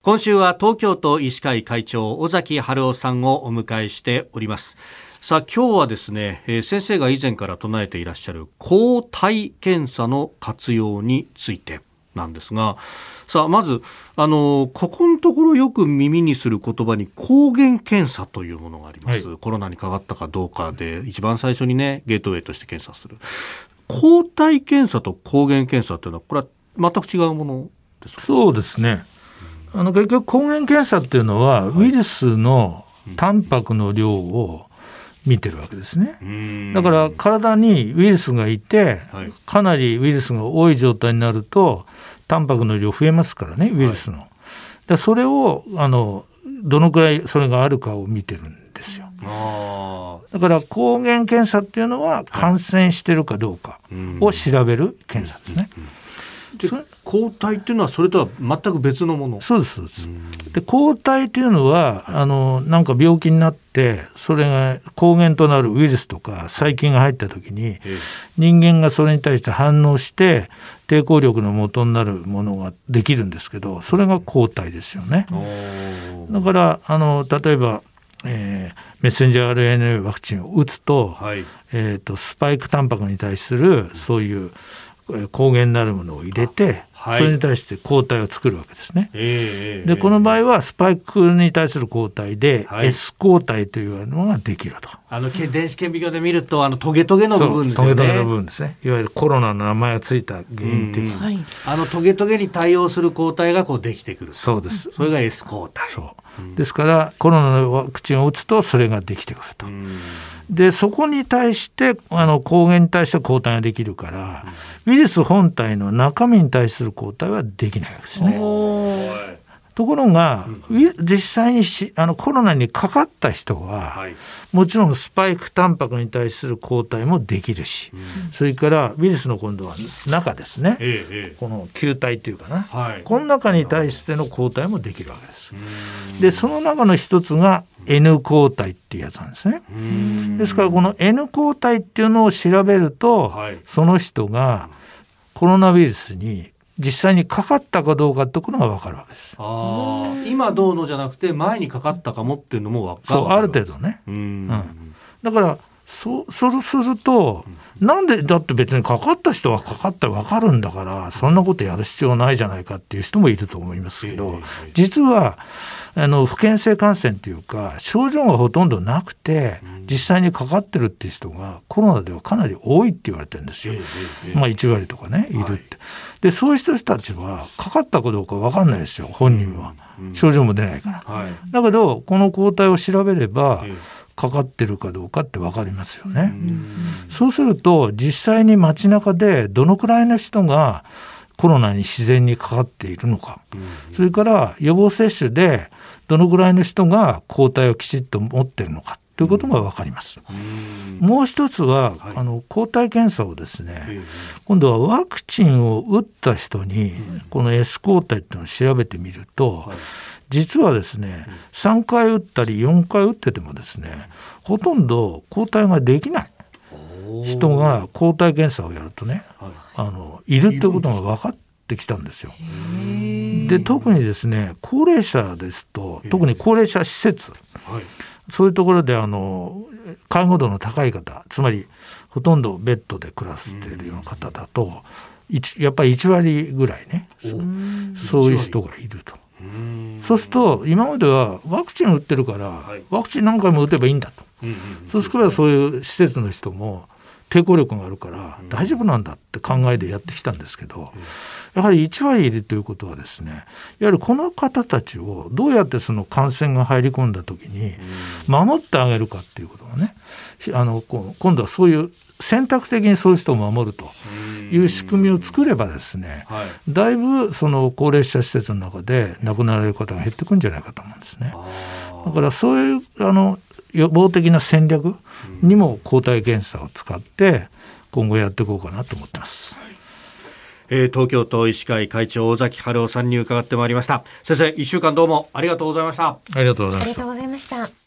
今週は東京都医師会会長尾崎春夫さんをお迎えしております。さあ今日はですね、えー、先生が以前から唱えていらっしゃる抗体検査の活用についてなんですがさあまずあのここのところよく耳にする言葉に抗原検査というものがあります、はい、コロナにかかったかどうかで一番最初にねゲートウェイとして検査する。抗体検査と抗原検査というのはこれは全く違うものですか？そうですねあの結局抗原検査っていうのは、ウイルスのタンパクの量を見てるわけですね。だから体にウイルスがいて、かなりウイルスが多い状態になると、タンパクの量増えますからね、ウイルスの。でそれをあのどのくらいそれがあるかを見てるんですよ。だから抗原検査っていうのは感染してるかどうかを調べる検査ですね。抗体っていうのはそれとは全く別のもの？そうですそうです。で抗体っていうのはあのなんか病気になってそれが抗原となるウイルスとか細菌が入った時に人間がそれに対して反応して抵抗力の元になるものができるんですけどそれが抗体ですよね。だからあの例えばえー、メッセンジャー RNA ワクチンを打つとはい、えーとスパイクタンパクに対するそういう抗原なるものを入れて、はい、それに対して抗体を作るわけですね。えー、でこの場合はスパイクに対する抗体で、はい、S 抗体というのができると。あの電子顕微鏡で見るとあのトゲトゲの部分ですね。トゲトゲの部分ですね。いわゆるコロナの名前がついた原因という。はい、あのトゲトゲに対応する抗体がこうできてくる。そうです。それが S 抗体。そう。ですからコロナのワクチンを打つとそれができてくると。でそこに対してあの抗原に対して抗体ができるから、ウイルス本体の中身に対する抗体はできないわけですね。ところが、実際にしあのコロナにかかった人は、はい、もちろんスパイクタンパクに対する抗体もできるし、うん、それからウイルスの今度は中ですね、ええ、この球体っていうかな、はい、この中に対しての抗体もできるわけです。でその中の一つが N 抗体っていうやつなんですね。ですからこの N 抗体っていうのを調べると、はい、その人がコロナウイルスに実際にかかったかどうかってことが分かるわけです。あ今どうのじゃなくて前にかかったかもっていうのも分かるそうある程度ね。うん、だからそそうすると、なんでだって別にかかった人はかかったら分かるんだからそんなことやる必要ないじゃないかっていう人もいると思いますけど、実はあの不健性感染というか症状がほとんどなくて実際にかかってるっていう人がコロナではかなり多いって言われてるんですよ、まあ、1割とかねい。るって。でそういう人たちはかかったかどうか分かんないですよ本人は、症状も出ないから。だけどこの抗体を調べれば、かかってるかどうかって分かりますよね。そうすると実際に街中でどのくらいの人がコロナに自然にかかっているのか、それから予防接種でどのぐらいの人が抗体をきちっと持っているのか。ということが分かります。もう一つは、はい、あの抗体検査をですね、今度はワクチンを打った人に、この S 抗体っていうのを調べてみると、はい実はですね、3回打ったり4回打っててもですねほとんど抗体ができない。人が抗体検査をやるとね、あのいるってことが分かってきたんですよ。で特にですね高齢者ですと特に高齢者施設、そういうところであの介護度の高い方つまりほとんどベッドで暮らしているような方だとやっぱり1割ぐらいねそういう人がいると。そうすると今まではワクチン打ってるから、ワクチン何回も打てばいいんだと、そうすればそういう施設の人も抵抗力があるから大丈夫なんだって考えでやってきたんですけど、やはり1割いるということはですねやはりこの方たちをどうやってその感染が入り込んだ時に守ってあげるかっていうことがねあの今度はそういう選択的にそういう人を守るという仕組みを作ればですね、はい、だいぶその高齢者施設の中で亡くなられる方が減ってくんじゃないかと思うんですね。だからそういうあの予防的な戦略にも抗体検査を使って今後やっていこうかなと思ってます。えー、東京都医師会会長尾崎春夫さんに伺ってまいりました。先生一週間どうもありがとうございました。ありがとうございました